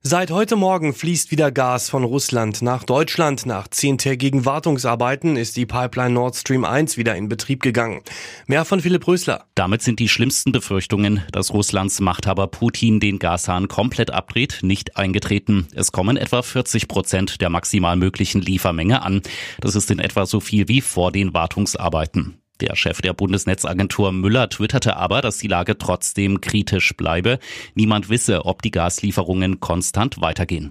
Seit heute Morgen fließt wieder Gas von Russland nach Deutschland. Nach zehntägigen Wartungsarbeiten ist die Pipeline Nord Stream 1 wieder in Betrieb gegangen. Mehr von Philipp Rösler. Damit sind die schlimmsten Befürchtungen, dass Russlands Machthaber Putin den Gashahn komplett abdreht, nicht eingetreten. Es kommen etwa 40 Prozent der maximal möglichen Liefermenge an. Das ist in etwa so viel wie vor den Wartungsarbeiten. Der Chef der Bundesnetzagentur Müller twitterte aber, dass die Lage trotzdem kritisch bleibe. Niemand wisse, ob die Gaslieferungen konstant weitergehen.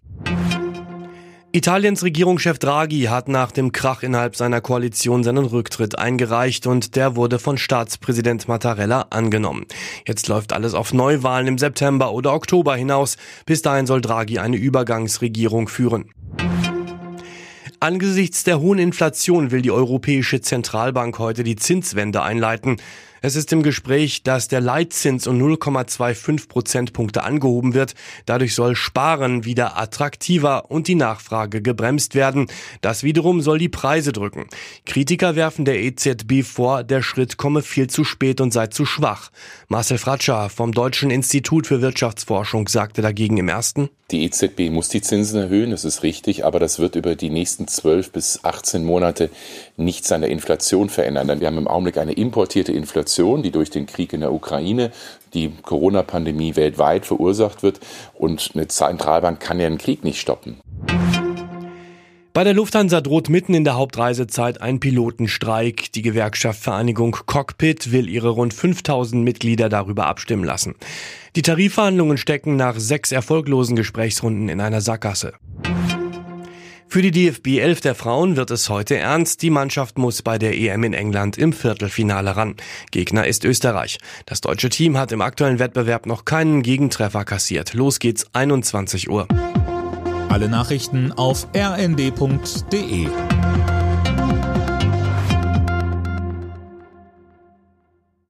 Italiens Regierungschef Draghi hat nach dem Krach innerhalb seiner Koalition seinen Rücktritt eingereicht und der wurde von Staatspräsident Mattarella angenommen. Jetzt läuft alles auf Neuwahlen im September oder Oktober hinaus. Bis dahin soll Draghi eine Übergangsregierung führen. Angesichts der hohen Inflation will die Europäische Zentralbank heute die Zinswende einleiten. Es ist im Gespräch, dass der Leitzins um 0,25 Prozentpunkte angehoben wird. Dadurch soll Sparen wieder attraktiver und die Nachfrage gebremst werden. Das wiederum soll die Preise drücken. Kritiker werfen der EZB vor, der Schritt komme viel zu spät und sei zu schwach. Marcel Fratscher vom Deutschen Institut für Wirtschaftsforschung sagte dagegen im ersten. Die EZB muss die Zinsen erhöhen, das ist richtig, aber das wird über die nächsten 12 bis 18 Monate nichts an der Inflation verändern. Denn wir haben im Augenblick eine importierte Inflation, die durch den Krieg in der Ukraine, die Corona-Pandemie weltweit verursacht wird. Und eine Zentralbank kann ja einen Krieg nicht stoppen. Bei der Lufthansa droht mitten in der Hauptreisezeit ein Pilotenstreik. Die Gewerkschaft Vereinigung Cockpit will ihre rund 5000 Mitglieder darüber abstimmen lassen. Die Tarifverhandlungen stecken nach sechs erfolglosen Gesprächsrunden in einer Sackgasse. Für die DFB 11 der Frauen wird es heute ernst. Die Mannschaft muss bei der EM in England im Viertelfinale ran. Gegner ist Österreich. Das deutsche Team hat im aktuellen Wettbewerb noch keinen Gegentreffer kassiert. Los geht's 21 Uhr. Alle Nachrichten auf rnd.de